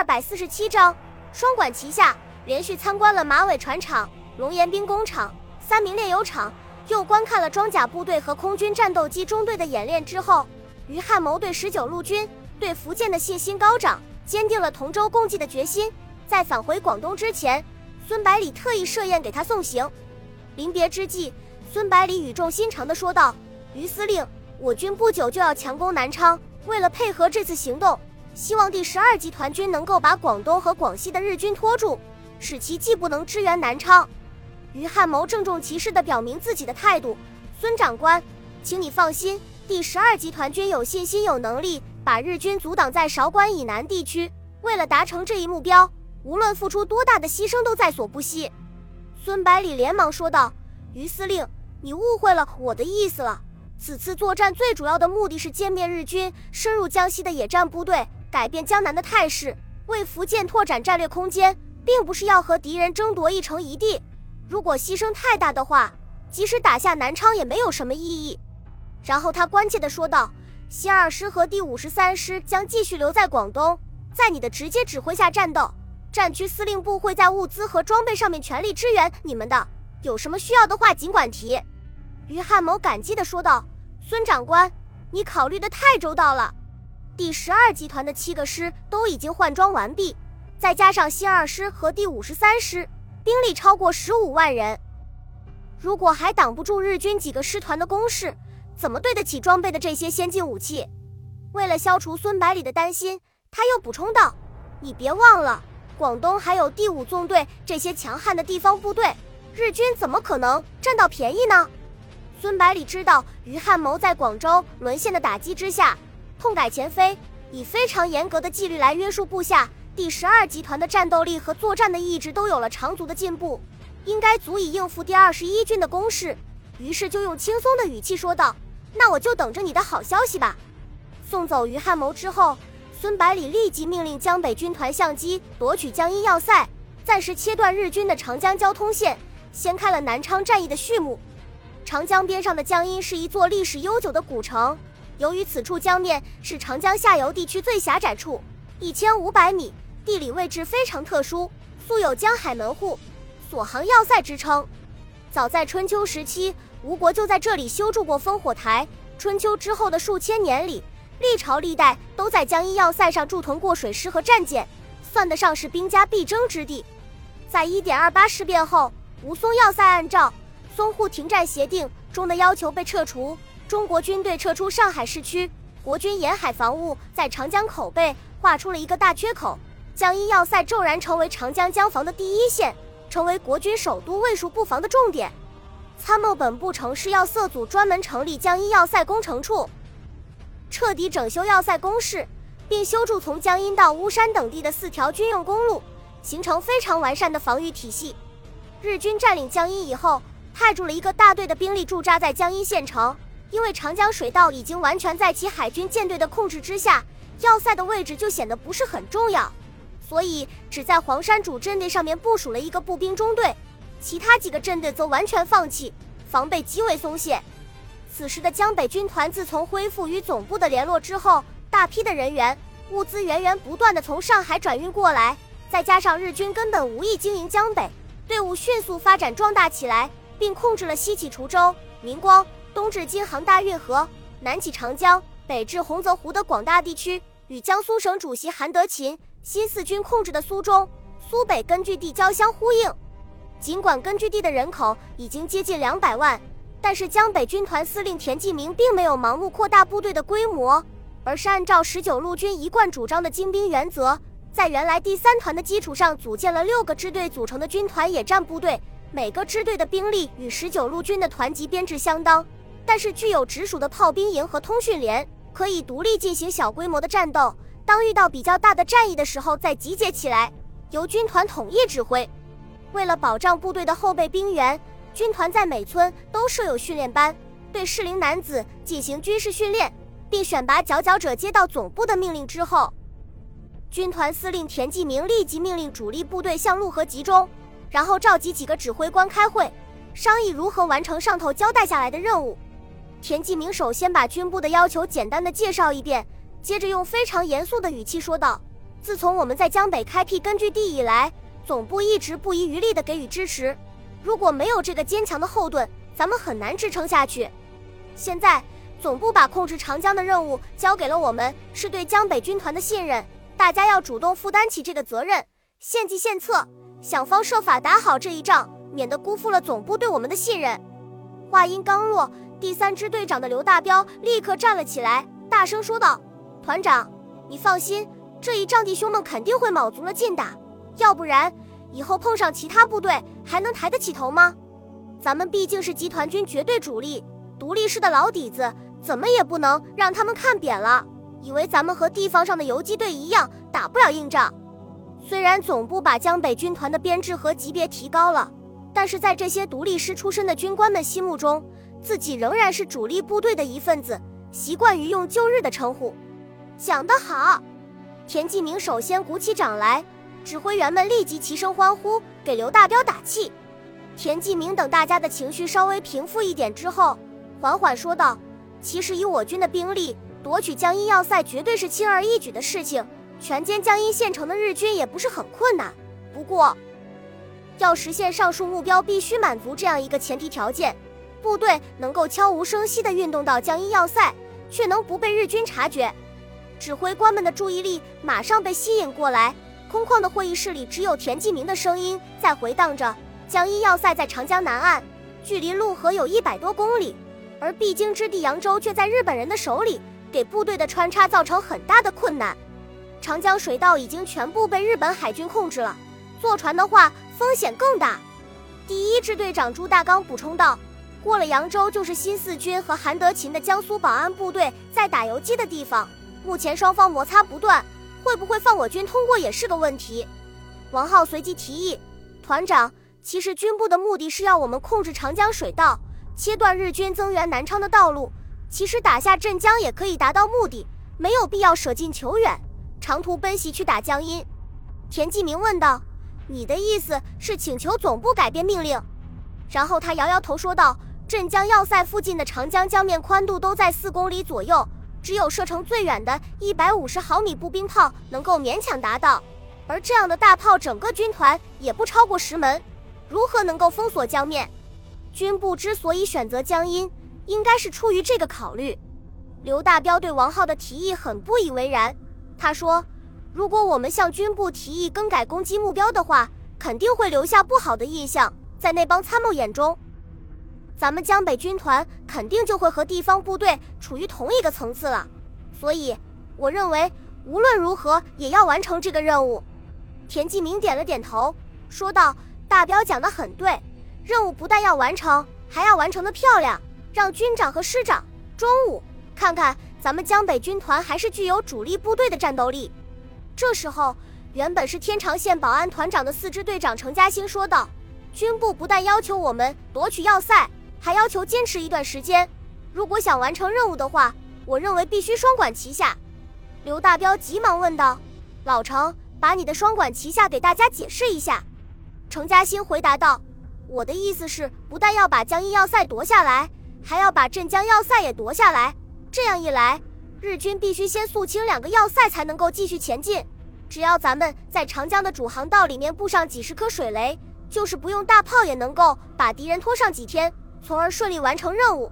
二百四十七章，双管齐下，连续参观了马尾船厂、龙岩兵工厂、三明炼油厂，又观看了装甲部队和空军战斗机中队的演练之后，于汉谋对十九路军、对福建的信心高涨，坚定了同舟共济的决心。在返回广东之前，孙百里特意设宴给他送行。临别之际，孙百里语重心长地说道：“于司令，我军不久就要强攻南昌，为了配合这次行动。”希望第十二集团军能够把广东和广西的日军拖住，使其既不能支援南昌。于汉谋郑重其事地表明自己的态度：“孙长官，请你放心，第十二集团军有信心、有能力把日军阻挡在韶关以南地区。为了达成这一目标，无论付出多大的牺牲都在所不惜。”孙百里连忙说道：“于司令，你误会了我的意思了。此次作战最主要的目的是歼灭日军深入江西的野战部队。”改变江南的态势，为福建拓展战略空间，并不是要和敌人争夺一城一地。如果牺牲太大的话，即使打下南昌也没有什么意义。然后他关切地说道：“新二师和第五十三师将继续留在广东，在你的直接指挥下战斗。战区司令部会在物资和装备上面全力支援你们的。有什么需要的话，尽管提。”于汉谋感激地说道：“孙长官，你考虑的太周到了。”第十二集团的七个师都已经换装完毕，再加上新二师和第五十三师，兵力超过十五万人。如果还挡不住日军几个师团的攻势，怎么对得起装备的这些先进武器？为了消除孙百里的担心，他又补充道：“你别忘了，广东还有第五纵队这些强悍的地方部队，日军怎么可能占到便宜呢？”孙百里知道于汉谋在广州沦陷的打击之下。痛改前非，以非常严格的纪律来约束部下。第十二集团的战斗力和作战的意志都有了长足的进步，应该足以应付第二十一军的攻势。于是就用轻松的语气说道：“那我就等着你的好消息吧。”送走于汉谋之后，孙百里立即命令江北军团相机夺取江阴要塞，暂时切断日军的长江交通线，掀开了南昌战役的序幕。长江边上的江阴是一座历史悠久的古城。由于此处江面是长江下游地区最狭窄处，一千五百米，地理位置非常特殊，素有“江海门户，锁行要塞”之称。早在春秋时期，吴国就在这里修筑过烽火台。春秋之后的数千年里，历朝历代都在江阴要塞上驻屯过水师和战舰，算得上是兵家必争之地。在一点二八事变后，吴淞要塞按照淞沪停战协定中的要求被撤除。中国军队撤出上海市区，国军沿海防务在长江口被划出了一个大缺口，江阴要塞骤然成为长江江防的第一线，成为国军首都卫戍布防的重点。参谋本部城市要塞组专门成立江阴要塞工程处，彻底整修要塞工事，并修筑从江阴到巫山等地的四条军用公路，形成非常完善的防御体系。日军占领江阴以后，派驻了一个大队的兵力驻扎在江阴县城。因为长江水道已经完全在其海军舰队的控制之下，要塞的位置就显得不是很重要，所以只在黄山主阵地上面部署了一个步兵中队，其他几个阵地则完全放弃，防备极为松懈。此时的江北军团自从恢复与总部的联络之后，大批的人员、物资源源不断的从上海转运过来，再加上日军根本无意经营江北，队伍迅速发展壮大起来，并控制了西起滁州、明光。东至京杭大运河，南起长江，北至洪泽湖的广大地区，与江苏省主席韩德勤新四军控制的苏中、苏北根据地交相呼应。尽管根据地的人口已经接近两百万，但是江北军团司令田纪明并没有盲目扩大部队的规模，而是按照十九路军一贯主张的精兵原则，在原来第三团的基础上组建了六个支队组成的军团野战部队，每个支队的兵力与十九路军的团级编制相当。但是具有直属的炮兵营和通讯连，可以独立进行小规模的战斗。当遇到比较大的战役的时候，再集结起来，由军团统一指挥。为了保障部队的后备兵员，军团在每村都设有训练班，对适龄男子进行军事训练，并选拔佼佼者。接到总部的命令之后，军团司令田纪明立即命令主力部队向陆河集中，然后召集几个指挥官开会，商议如何完成上头交代下来的任务。田纪明首先把军部的要求简单的介绍一遍，接着用非常严肃的语气说道：“自从我们在江北开辟根据地以来，总部一直不遗余力地给予支持。如果没有这个坚强的后盾，咱们很难支撑下去。现在总部把控制长江的任务交给了我们，是对江北军团的信任。大家要主动负担起这个责任，献计献策，想方设法打好这一仗，免得辜负了总部对我们的信任。话音刚落，第三支队长的刘大彪立刻站了起来，大声说道：“团长，你放心，这一仗弟兄们肯定会卯足了劲打，要不然以后碰上其他部队还能抬得起头吗？咱们毕竟是集团军绝对主力，独立师的老底子，怎么也不能让他们看扁了，以为咱们和地方上的游击队一样打不了硬仗。虽然总部把江北军团的编制和级别提高了。”但是在这些独立师出身的军官们心目中，自己仍然是主力部队的一份子，习惯于用旧日的称呼。讲得好，田继明首先鼓起掌来，指挥员们立即齐声欢呼，给刘大彪打气。田继明等大家的情绪稍微平复一点之后，缓缓说道：“其实以我军的兵力，夺取江阴要塞绝对是轻而易举的事情，全歼江阴县城的日军也不是很困难。不过……”要实现上述目标，必须满足这样一个前提条件：部队能够悄无声息地运动到江阴要塞，却能不被日军察觉。指挥官们的注意力马上被吸引过来，空旷的会议室里只有田继明的声音在回荡着。江阴要塞在长江南岸，距离陆河有一百多公里，而必经之地扬州却在日本人的手里，给部队的穿插造成很大的困难。长江水道已经全部被日本海军控制了，坐船的话。风险更大。第一支队长朱大刚补充道：“过了扬州，就是新四军和韩德勤的江苏保安部队在打游击的地方。目前双方摩擦不断，会不会放我军通过也是个问题。”王浩随即提议：“团长，其实军部的目的是要我们控制长江水道，切断日军增援南昌的道路。其实打下镇江也可以达到目的，没有必要舍近求远，长途奔袭去打江阴。”田继明问道。你的意思是请求总部改变命令？然后他摇摇头说道：“镇江要塞附近的长江江面宽度都在四公里左右，只有射程最远的一百五十毫米步兵炮能够勉强达到，而这样的大炮整个军团也不超过十门，如何能够封锁江面？军部之所以选择江阴，应该是出于这个考虑。”刘大彪对王浩的提议很不以为然，他说。如果我们向军部提议更改攻击目标的话，肯定会留下不好的印象，在那帮参谋眼中，咱们江北军团肯定就会和地方部队处于同一个层次了。所以，我认为无论如何也要完成这个任务。田继明点了点头，说道：“大彪讲得很对，任务不但要完成，还要完成的漂亮，让军长和师长中午看看咱们江北军团还是具有主力部队的战斗力。”这时候，原本是天长县保安团长的四支队长程嘉兴说道：“军部不但要求我们夺取要塞，还要求坚持一段时间。如果想完成任务的话，我认为必须双管齐下。”刘大彪急忙问道：“老程，把你的双管齐下给大家解释一下。”程嘉兴回答道：“我的意思是，不但要把江阴要塞夺下来，还要把镇江要塞也夺下来。这样一来。”日军必须先肃清两个要塞，才能够继续前进。只要咱们在长江的主航道里面布上几十颗水雷，就是不用大炮也能够把敌人拖上几天，从而顺利完成任务。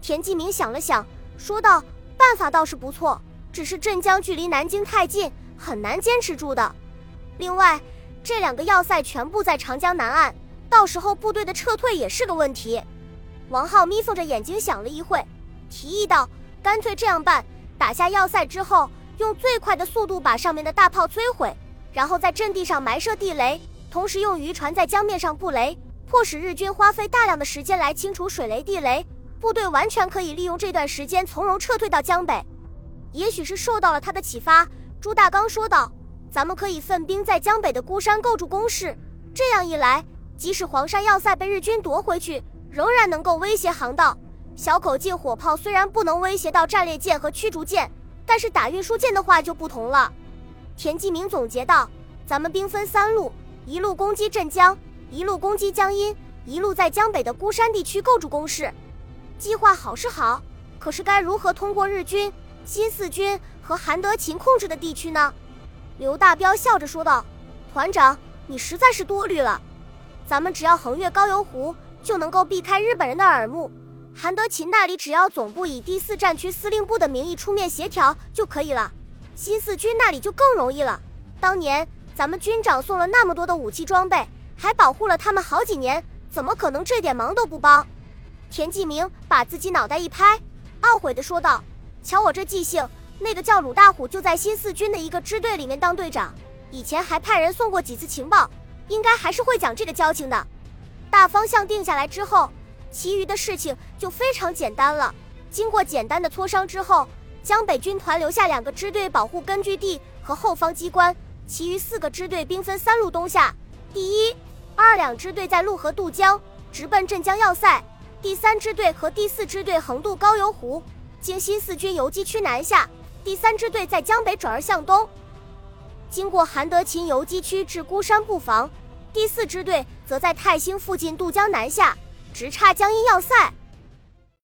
田继明想了想，说道：“办法倒是不错，只是镇江距离南京太近，很难坚持住的。另外，这两个要塞全部在长江南岸，到时候部队的撤退也是个问题。”王浩眯缝着眼睛想了一会，提议道：“干脆这样办。”打下要塞之后，用最快的速度把上面的大炮摧毁，然后在阵地上埋设地雷，同时用渔船在江面上布雷，迫使日军花费大量的时间来清除水雷地雷。部队完全可以利用这段时间从容撤退到江北。也许是受到了他的启发，朱大刚说道：“咱们可以分兵在江北的孤山构筑工事，这样一来，即使黄山要塞被日军夺回去，仍然能够威胁航道。”小口径火炮虽然不能威胁到战列舰和驱逐舰，但是打运输舰的话就不同了。田继明总结道：“咱们兵分三路，一路攻击镇江，一路攻击江阴，一路在江北的孤山地区构筑工事。计划好是好，可是该如何通过日军、新四军和韩德勤控制的地区呢？”刘大彪笑着说道：“团长，你实在是多虑了。咱们只要横越高邮湖，就能够避开日本人的耳目。韩德勤那里只要总部以第四战区司令部的名义出面协调就可以了。新四军那里就更容易了。当年咱们军长送了那么多的武器装备，还保护了他们好几年，怎么可能这点忙都不帮？”田继明把自己脑袋一拍，懊悔地说道：“瞧我这记性。”那个叫鲁大虎，就在新四军的一个支队里面当队长，以前还派人送过几次情报，应该还是会讲这个交情的。大方向定下来之后，其余的事情就非常简单了。经过简单的磋商之后，江北军团留下两个支队保护根据地和后方机关，其余四个支队兵分三路东下。第一、二两支队在陆河渡江，直奔镇江要塞；第三支队和第四支队横渡高邮湖，经新四军游击区南下。第三支队在江北转而向东，经过韩德勤游击区至孤山布防；第四支队则在泰兴附近渡江南下，直插江阴要塞。